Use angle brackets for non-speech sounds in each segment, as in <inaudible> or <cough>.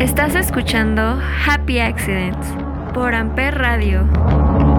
Estás escuchando Happy Accidents por Amper Radio.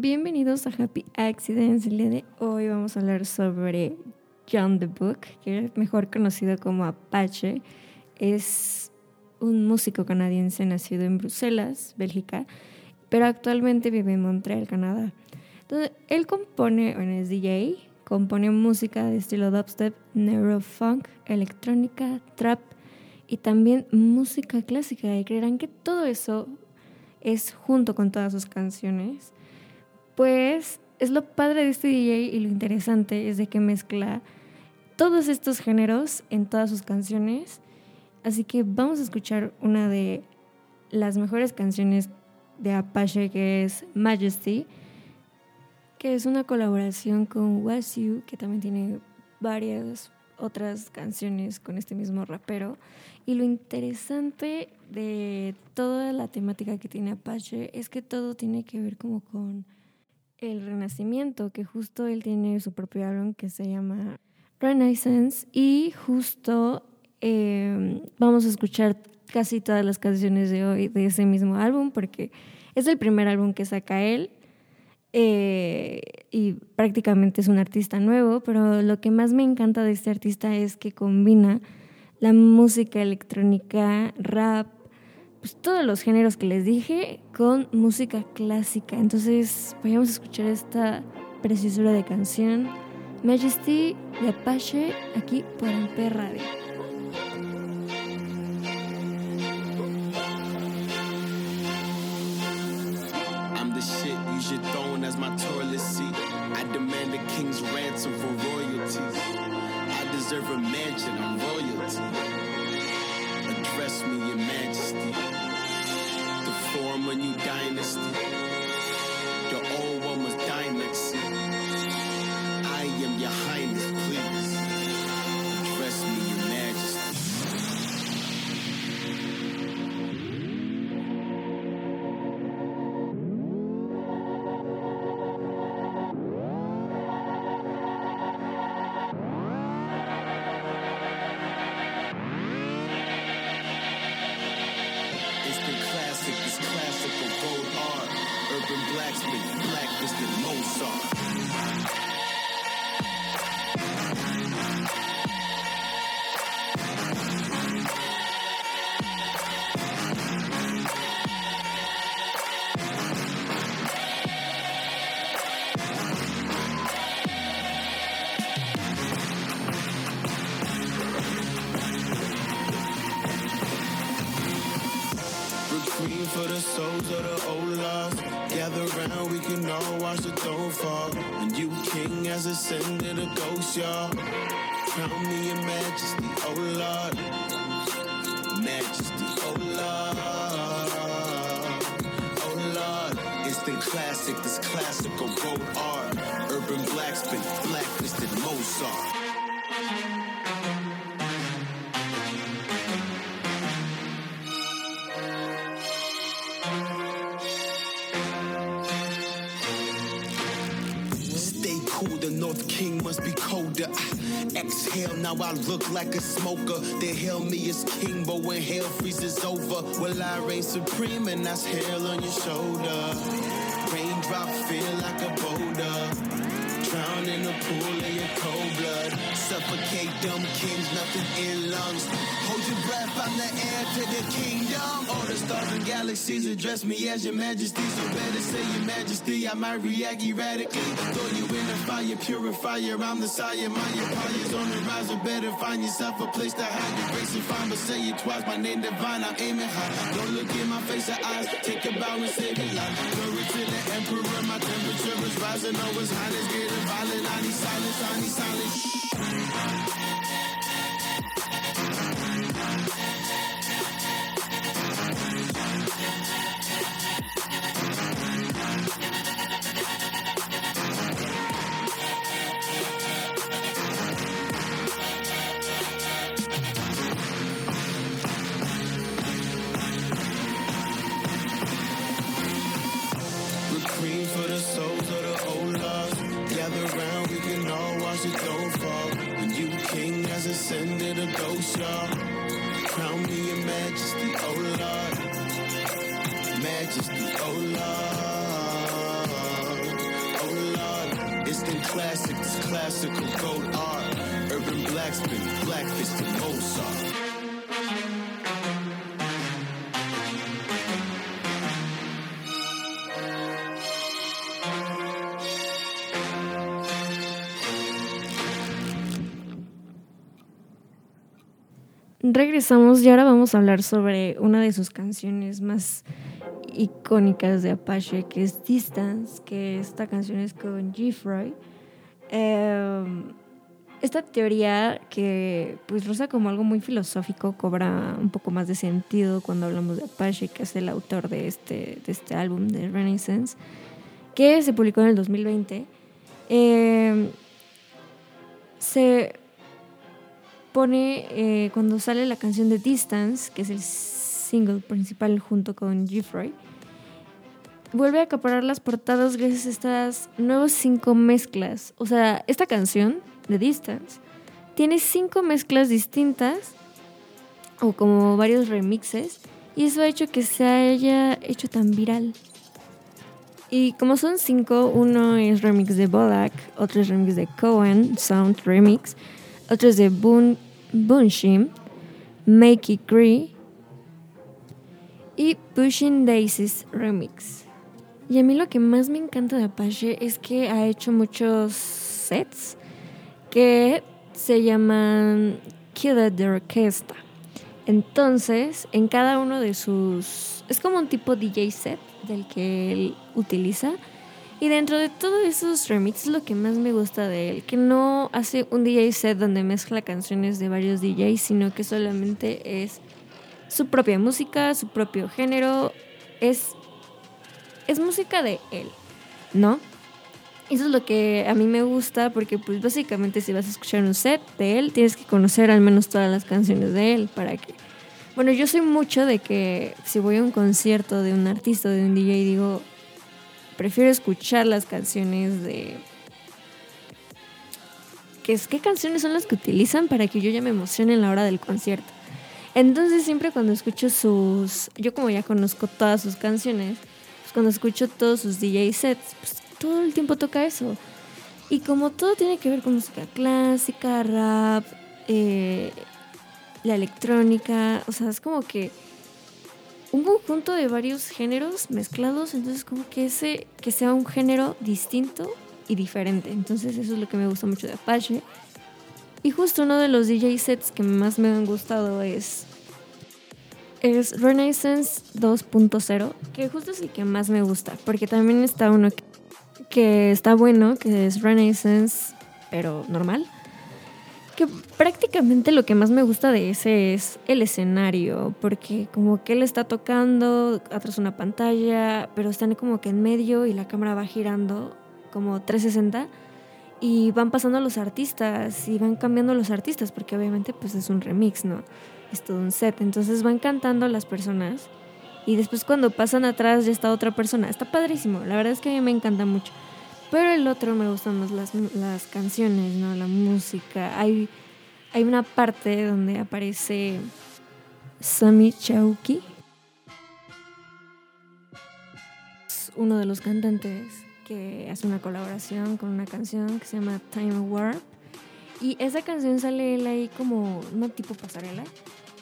Bienvenidos a Happy Accidents. El día de hoy vamos a hablar sobre John the Book, que es mejor conocido como Apache. Es un músico canadiense nacido en Bruselas, Bélgica, pero actualmente vive en Montreal, Canadá. Entonces, él compone, bueno, es DJ, compone música de estilo dubstep, neurofunk, electrónica, trap y también música clásica. Y creerán que todo eso es junto con todas sus canciones. Pues es lo padre de este DJ y lo interesante es de que mezcla todos estos géneros en todas sus canciones. Así que vamos a escuchar una de las mejores canciones de Apache que es Majesty, que es una colaboración con Wasu, que también tiene varias otras canciones con este mismo rapero. Y lo interesante de toda la temática que tiene Apache es que todo tiene que ver como con el renacimiento, que justo él tiene su propio álbum que se llama Renaissance y justo eh, vamos a escuchar casi todas las canciones de hoy de ese mismo álbum porque es el primer álbum que saca él eh, y prácticamente es un artista nuevo, pero lo que más me encanta de este artista es que combina la música electrónica, rap, pues todos los géneros que les dije con música clásica. Entonces, vayamos escuchar esta preciosura de canción Majesty de Apache aquí por Amper Radio. A new dynasty. Round, we can all watch the throne fall. And you king ascended a ghost, y'all. Crown me in majesty, oh Lord. Majesty, oh Lord. Oh Lord. Instant classic, this classical gold art. Urban blacksmith, blacklisted Mozart. King must be colder. Ah, Exhale, now I look like a smoker. They hail me as king, but when hell freezes over, well, I reign supreme, and that's hell on your shoulder. Raindrop feel like a boulder. In a pool of your cold blood. Suffocate them kings, nothing in lungs. Hold your breath, I'm the heir to the kingdom. All the stars and galaxies address me as your majesty. So better say your majesty, I might react erratically. Throw you in the fire, purifier, I'm the sire. My empire's on the rise, or better find yourself a place to hide. Your grace and fine, but say it twice, my name divine, I'm aiming high. Don't look in my face or eyes, take a bow and say it loud. Glory to the emperor, my temperature is rising, oh his highness getting violent. I need silence, I need silence. King has ascended a ghost, y'all. Crown me your majesty, oh Lord. Majesty, oh Lord. Oh Lord. Instant classic, it's classical gold art. Urban blacksmith, blackfish to Mozart. Regresamos y ahora vamos a hablar sobre una de sus canciones más icónicas de Apache, que es Distance, que esta canción es con G-Froy. Eh, esta teoría que pues rosa como algo muy filosófico cobra un poco más de sentido cuando hablamos de Apache, que es el autor de este, de este álbum de Renaissance, que se publicó en el 2020. Eh, se pone eh, cuando sale la canción de Distance, que es el single principal junto con Jeffrey, vuelve a acaparar las portadas gracias a estas nuevas cinco mezclas. O sea, esta canción de Distance tiene cinco mezclas distintas o como varios remixes y eso ha hecho que se haya hecho tan viral. Y como son cinco, uno es remix de Bodak, otro es remix de Cohen, Sound Remix, otro es de Boon, Boonshim, Make It Gree y Pushing Daisies Remix. Y a mí lo que más me encanta de Apache es que ha hecho muchos sets que se llaman Killer de Orquesta. Entonces, en cada uno de sus... Es como un tipo DJ set del que él utiliza. Y dentro de todos esos remixes lo que más me gusta de él, que no hace un DJ set donde mezcla canciones de varios DJs, sino que solamente es su propia música, su propio género, es, es música de él, ¿no? Eso es lo que a mí me gusta porque pues básicamente si vas a escuchar un set de él, tienes que conocer al menos todas las canciones de él para que... Bueno, yo soy mucho de que si voy a un concierto de un artista de un DJ digo, prefiero escuchar las canciones de... ¿Qué, es, ¿Qué canciones son las que utilizan para que yo ya me emocione en la hora del concierto? Entonces siempre cuando escucho sus... Yo como ya conozco todas sus canciones, pues cuando escucho todos sus DJ sets, pues todo el tiempo toca eso. Y como todo tiene que ver con música clásica, rap, eh, la electrónica, o sea, es como que un conjunto de varios géneros mezclados, entonces como que ese que sea un género distinto y diferente. Entonces eso es lo que me gusta mucho de Apache. Y justo uno de los DJ sets que más me han gustado es es Renaissance 2.0, que justo es el que más me gusta, porque también está uno que, que está bueno, que es Renaissance, pero normal que prácticamente lo que más me gusta de ese es el escenario, porque como que él está tocando atrás una pantalla, pero están como que en medio y la cámara va girando como 360 y van pasando los artistas y van cambiando los artistas, porque obviamente pues es un remix, ¿no? Es todo un set, entonces van cantando las personas y después cuando pasan atrás ya está otra persona. Está padrísimo, la verdad es que a mí me encanta mucho. Pero el otro me gustan más las, las canciones, ¿no? La música. Hay, hay una parte donde aparece Sami Chauki. Uno de los cantantes que hace una colaboración con una canción que se llama Time Warp. Y esa canción sale él ahí como una tipo pasarela.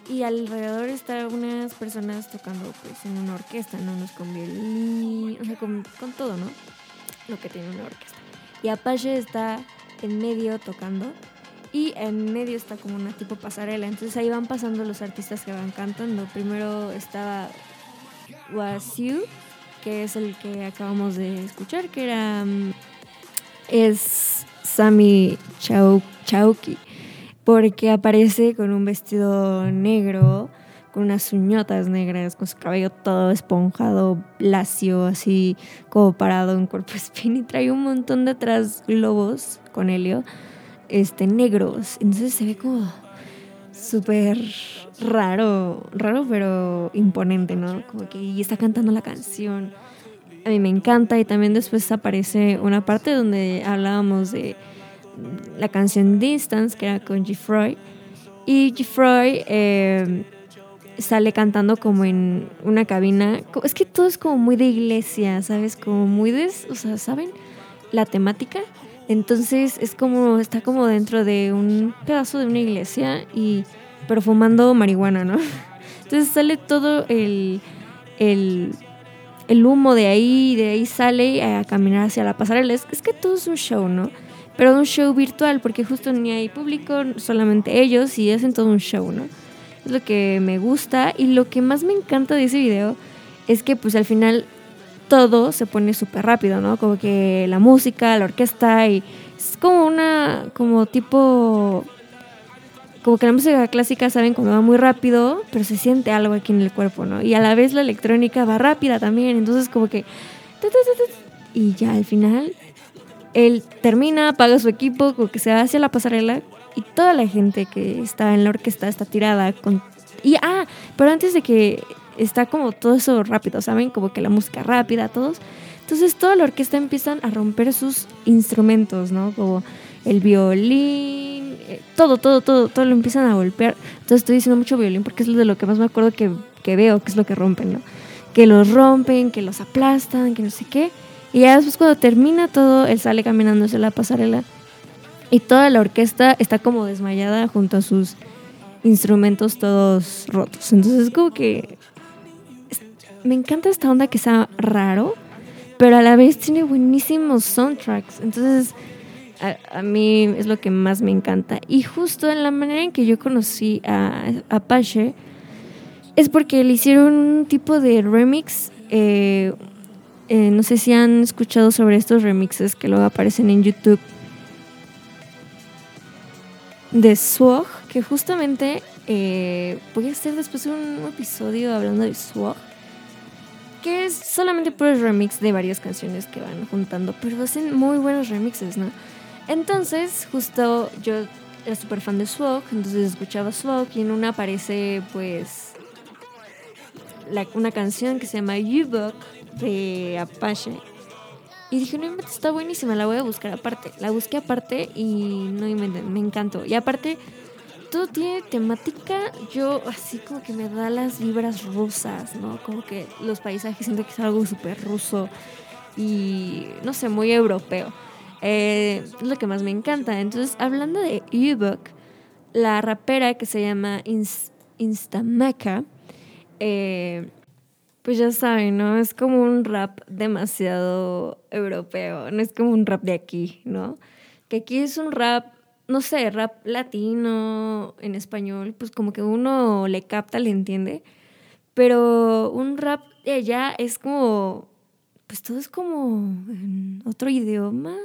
Y alrededor están unas personas tocando pues en una orquesta, ¿no? Unos con violín, o sea, con, con todo, ¿no? Lo que tiene una orquesta. Y Apache está en medio tocando y en medio está como una tipo pasarela. Entonces ahí van pasando los artistas que van cantando. Primero estaba Wasiu, que es el que acabamos de escuchar, que era mm, es Sami Chau, Chauki, porque aparece con un vestido negro, con unas uñotas negras, con su cabello todo esponjado, lacio, así como parado en cuerpo espín y trae un montón de atrás globos con helio este, negros. Entonces se ve como súper raro, raro pero imponente, ¿no? Como que y está cantando la canción. A mí me encanta y también después aparece una parte donde hablábamos de la canción Distance, que era con G. Y G. Eh, sale cantando como en una cabina. Es que todo es como muy de iglesia, ¿sabes? Como muy de... O sea, ¿saben? La temática. Entonces es como, está como dentro de un pedazo de una iglesia y pero fumando marihuana, ¿no? <laughs> Entonces sale todo el, el, el humo de ahí, de ahí sale a caminar hacia la pasarela. Es, es que todo es un show, ¿no? Pero un show virtual, porque justo ni hay público, solamente ellos y hacen todo un show, ¿no? Es lo que me gusta y lo que más me encanta de ese video es que pues al final todo se pone súper rápido, ¿no? Como que la música, la orquesta y es como una, como tipo, como que la música clásica, ¿saben? Cuando va muy rápido, pero se siente algo aquí en el cuerpo, ¿no? Y a la vez la electrónica va rápida también, entonces como que... Y ya al final, él termina, apaga su equipo, como que se va hacia la pasarela y toda la gente que está en la orquesta está tirada con... Y, ah, pero antes de que está como todo eso rápido, ¿saben? Como que la música rápida, todos. Entonces toda la orquesta empiezan a romper sus instrumentos, ¿no? Como el violín, eh, todo, todo, todo, todo lo empiezan a golpear. Entonces estoy diciendo mucho violín porque es lo de lo que más me acuerdo que, que veo, que es lo que rompen, ¿no? Que los rompen, que los aplastan, que no sé qué. Y ya después cuando termina todo, él sale caminando hacia la pasarela y toda la orquesta está como desmayada junto a sus instrumentos todos rotos. Entonces es como que me encanta esta onda que sea raro, pero a la vez tiene buenísimos soundtracks. Entonces, a, mí es lo que más me encanta. Y justo en la manera en que yo conocí a Apache, es porque le hicieron un tipo de remix. Eh, eh, no sé si han escuchado sobre estos remixes que luego aparecen en YouTube. De Swag, que justamente eh, voy a hacer después un episodio hablando de Swag que es solamente el remix de varias canciones que van juntando, pero hacen muy buenos remixes, ¿no? Entonces, justo yo era súper fan de Swag, entonces escuchaba Swag y en una aparece, pues, una canción que se llama U-Book de Apache. Y dije, no está buenísima, la voy a buscar aparte. La busqué aparte y no me encantó. Y aparte, todo tiene temática, yo así como que me da las vibras rusas, ¿no? Como que los paisajes siento que es algo súper ruso y no sé, muy europeo. Eh, es lo que más me encanta. Entonces, hablando de ebook, la rapera que se llama Inst Instameca, eh, pues ya saben, ¿no? Es como un rap demasiado europeo, no es como un rap de aquí, ¿no? Que aquí es un rap no sé, rap latino en español, pues como que uno le capta, le entiende. Pero un rap de allá es como, pues todo es como en otro idioma.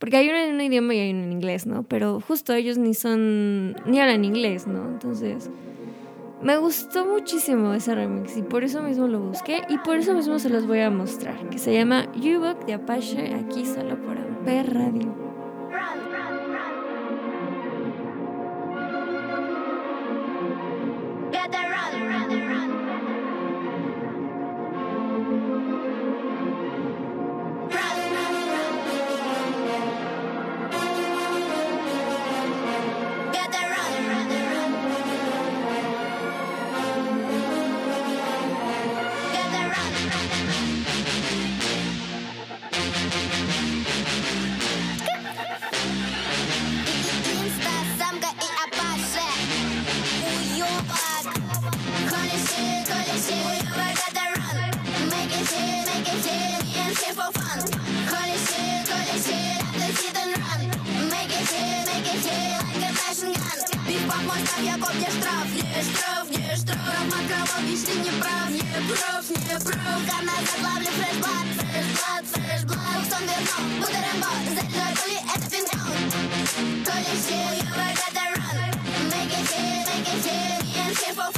Porque hay uno en un idioma y hay uno en inglés, ¿no? Pero justo ellos ni son, ni hablan inglés, ¿no? Entonces, me gustó muchísimo ese remix y por eso mismo lo busqué y por eso mismo se los voy a mostrar, que se llama U-Book de Apache, aquí solo por Amper Radio. Careful.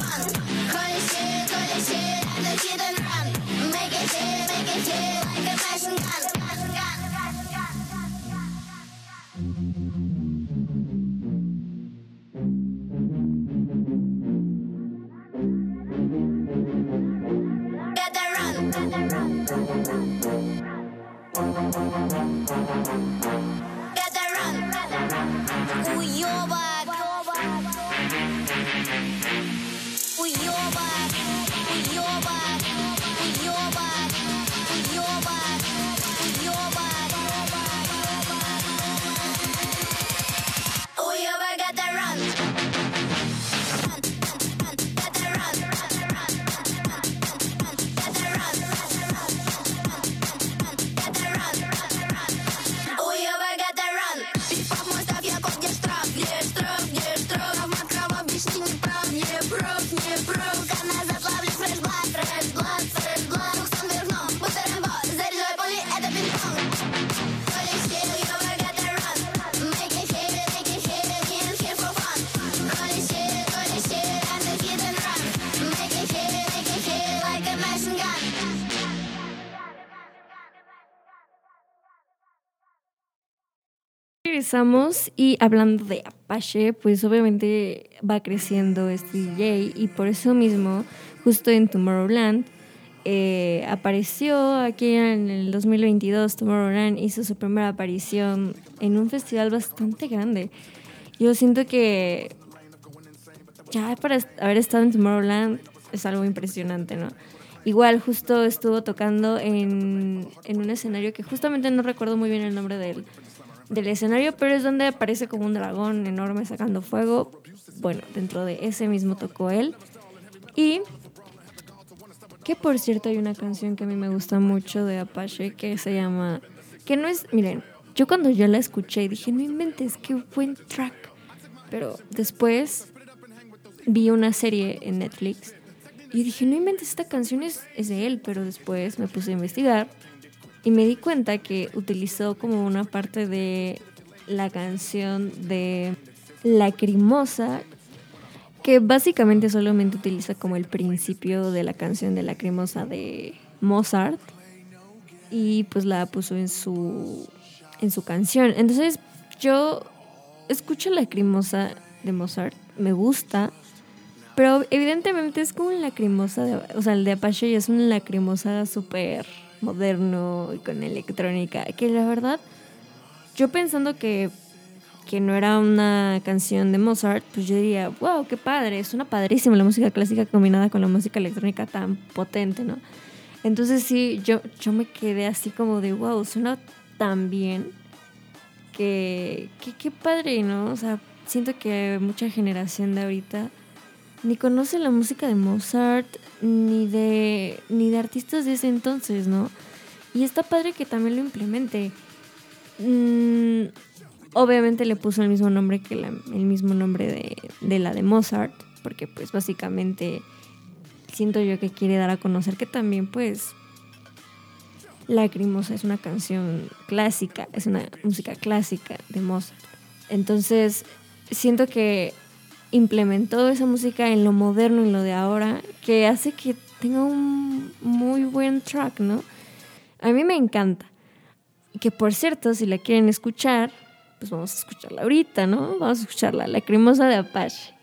broke Y hablando de Apache, pues obviamente va creciendo este DJ y por eso mismo, justo en Tomorrowland, eh, apareció aquí en el 2022, Tomorrowland hizo su primera aparición en un festival bastante grande. Yo siento que ya para haber estado en Tomorrowland es algo impresionante, ¿no? Igual justo estuvo tocando en, en un escenario que justamente no recuerdo muy bien el nombre del, del escenario, pero es donde aparece como un dragón enorme sacando fuego. Bueno, dentro de ese mismo tocó él. Y que por cierto hay una canción que a mí me gusta mucho de Apache que se llama... Que no es... Miren, yo cuando yo la escuché dije, no inventes, qué buen track. Pero después vi una serie en Netflix y dije, no inventes, esta canción es, es de él, pero después me puse a investigar y me di cuenta que utilizó como una parte de la canción de Lacrimosa, que básicamente solamente utiliza como el principio de la canción de Lacrimosa de Mozart y pues la puso en su en su canción. Entonces yo escucho Lacrimosa de Mozart, me gusta, pero evidentemente es como un lacrimosa, o sea, el de Apache es un lacrimosa súper moderno y con electrónica, que la verdad, yo pensando que, que no era una canción de Mozart, pues yo diría, wow, qué padre, es una padrísima la música clásica combinada con la música electrónica tan potente, ¿no? Entonces sí, yo, yo me quedé así como de, wow, suena tan bien que, que qué padre, ¿no? O sea, siento que mucha generación de ahorita ni conoce la música de Mozart ni de ni de artistas de ese entonces, ¿no? Y está padre que también lo implemente. Mm, obviamente le puso el mismo nombre que el mismo nombre de, de la de Mozart, porque pues básicamente siento yo que quiere dar a conocer que también pues Lacrimosa es una canción clásica, es una música clásica de Mozart. Entonces, siento que implementó esa música en lo moderno, en lo de ahora, que hace que tenga un muy buen track, ¿no? A mí me encanta. Y que por cierto, si la quieren escuchar, pues vamos a escucharla ahorita, ¿no? Vamos a escucharla, Lacrimosa de Apache.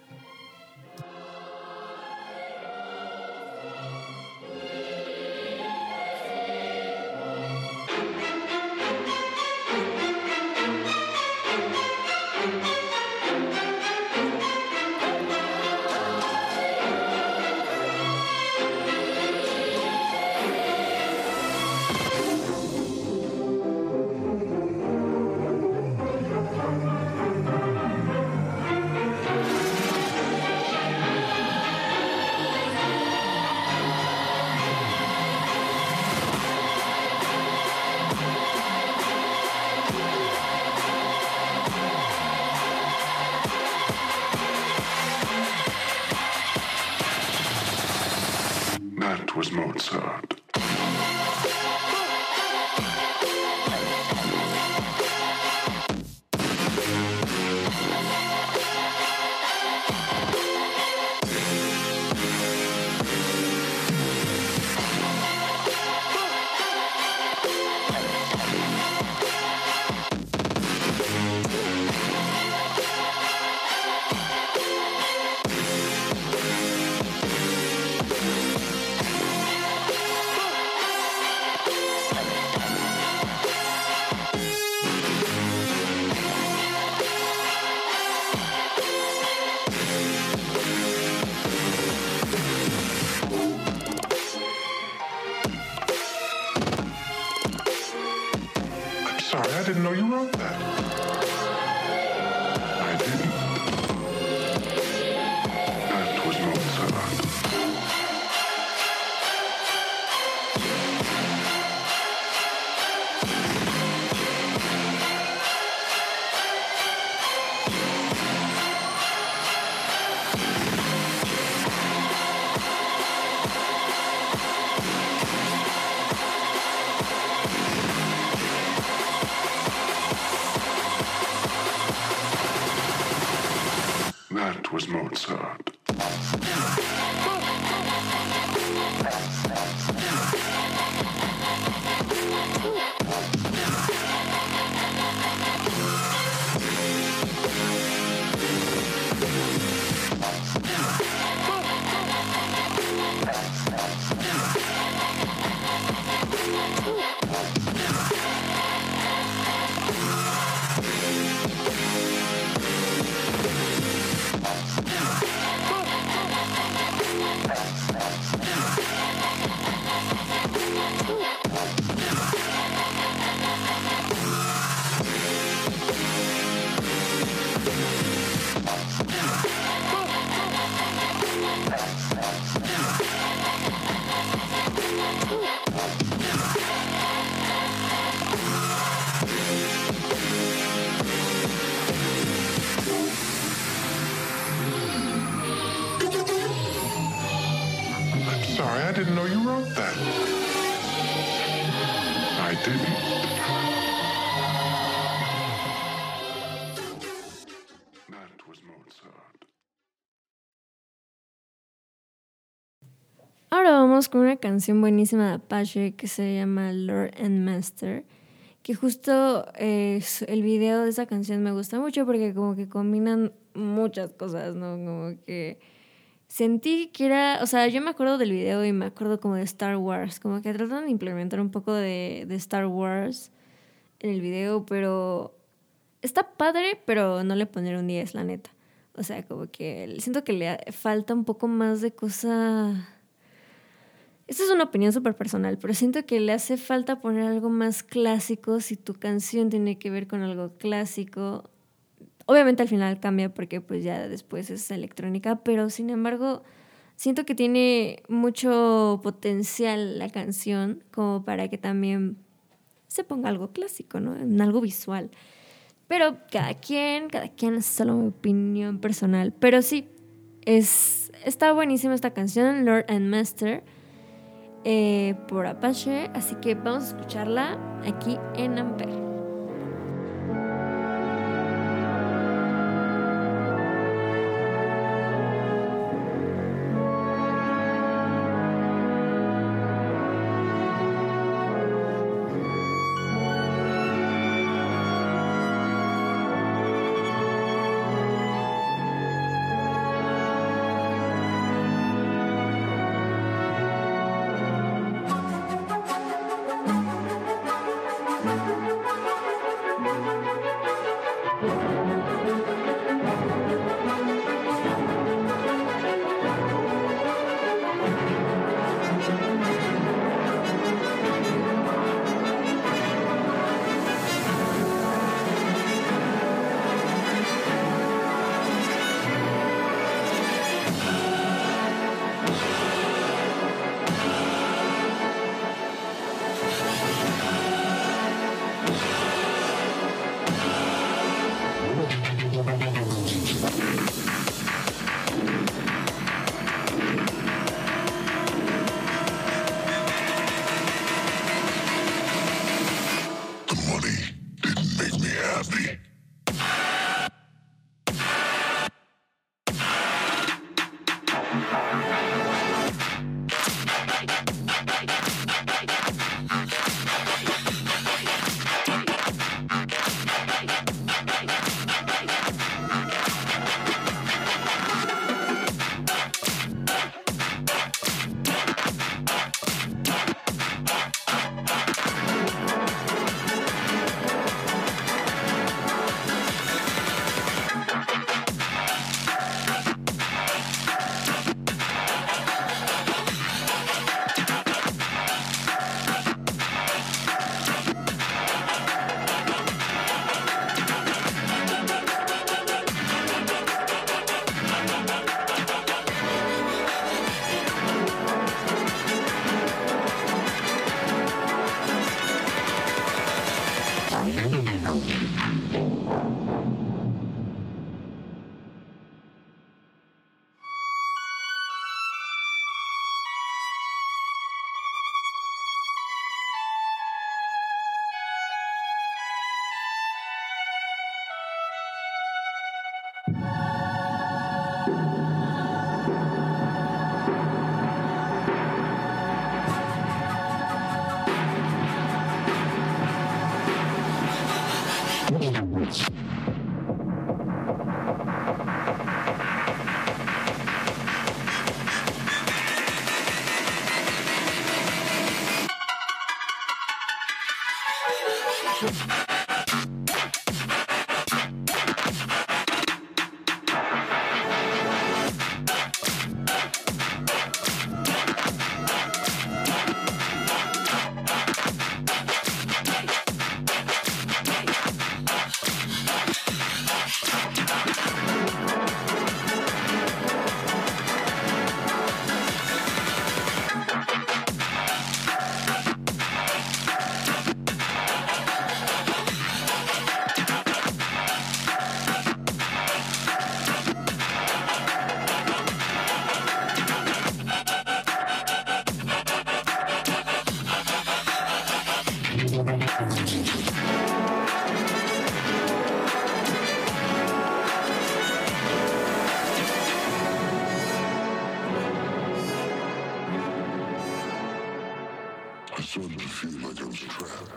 was Mozart. Con una canción buenísima de Apache que se llama Lord and Master, que justo el video de esa canción me gusta mucho porque como que combinan muchas cosas, ¿no? Como que sentí que era, o sea, yo me acuerdo del video y me acuerdo como de Star Wars, como que tratan de implementar un poco de, de Star Wars en el video, pero está padre, pero no le poner 10, la neta. O sea, como que siento que le falta un poco más de cosa esta es una opinión súper personal, pero siento que le hace falta poner algo más clásico si tu canción tiene que ver con algo clásico. Obviamente al final cambia porque pues ya después es electrónica, pero sin embargo siento que tiene mucho potencial la canción como para que también se ponga algo clásico, ¿no? En algo visual. Pero cada quien, cada quien es solo mi opinión personal. Pero sí, es, está buenísima esta canción, Lord and Master. Eh, por Apache, así que vamos a escucharla aquí en Ampere.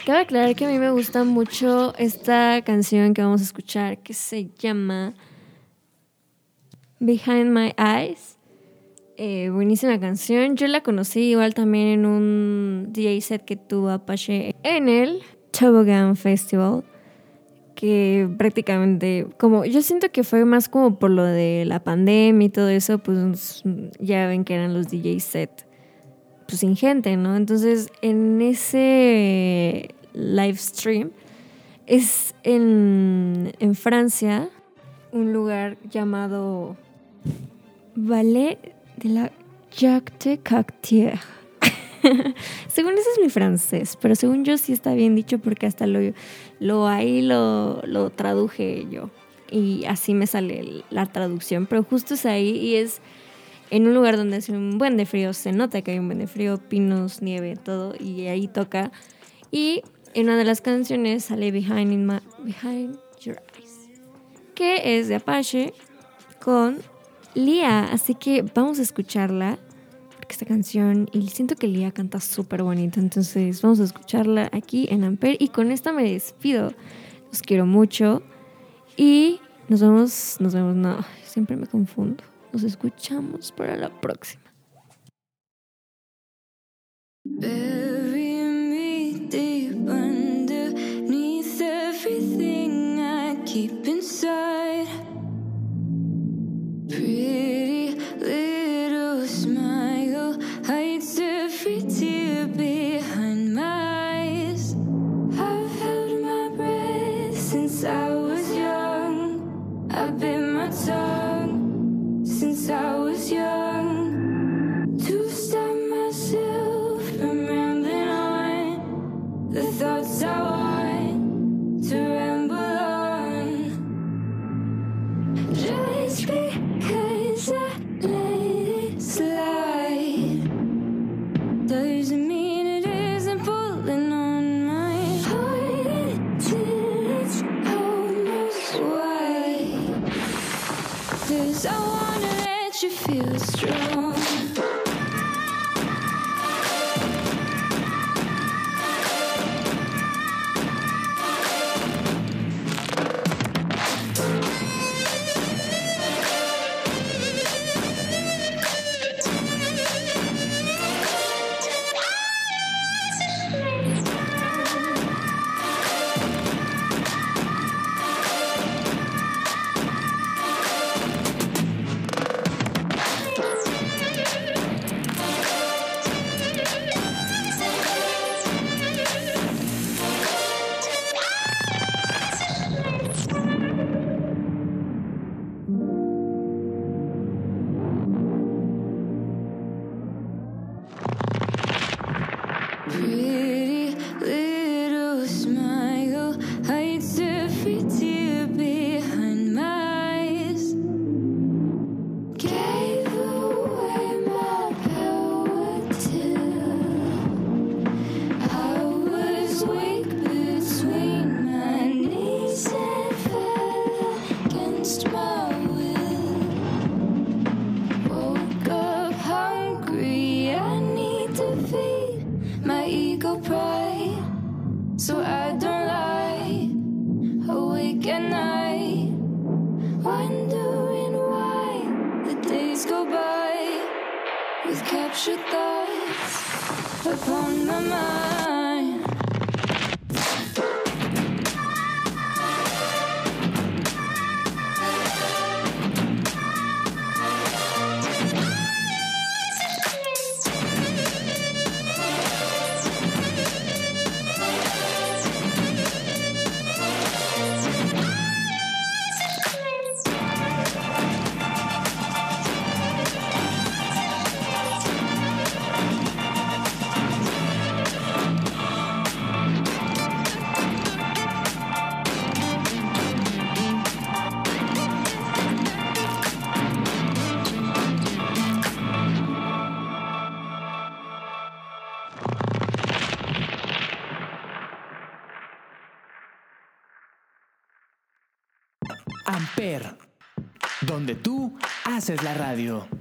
Cabe aclarar que a mí me gusta mucho esta canción que vamos a escuchar que se llama Behind My Eyes. Eh, buenísima canción. Yo la conocí igual también en un DJ set que tuvo Apache en el Toboggan Festival. Que prácticamente, como yo siento que fue más como por lo de la pandemia y todo eso, pues ya ven que eran los DJ set pues sin gente, ¿no? Entonces, en ese live stream es en, en Francia, un lugar llamado Ballet de la Jacques de Cactier. <laughs> según eso es mi francés, pero según yo sí está bien dicho porque hasta lo, lo ahí lo, lo traduje yo. Y así me sale la traducción, pero justo es ahí y es en un lugar donde hace un buen de frío, se nota que hay un buen de frío, pinos, nieve, todo, y ahí toca. Y en una de las canciones sale Behind, in my, Behind Your Eyes, que es de Apache con Lia. Así que vamos a escucharla, porque esta canción, y siento que Lia canta súper bonito, entonces vamos a escucharla aquí en Ampere. Y con esta me despido. Los quiero mucho y nos vemos, nos vemos, no, siempre me confundo. Nos escuchamos para la próxima. I was young. My tongue I was young. Captured thoughts upon my mind. Haces la radio.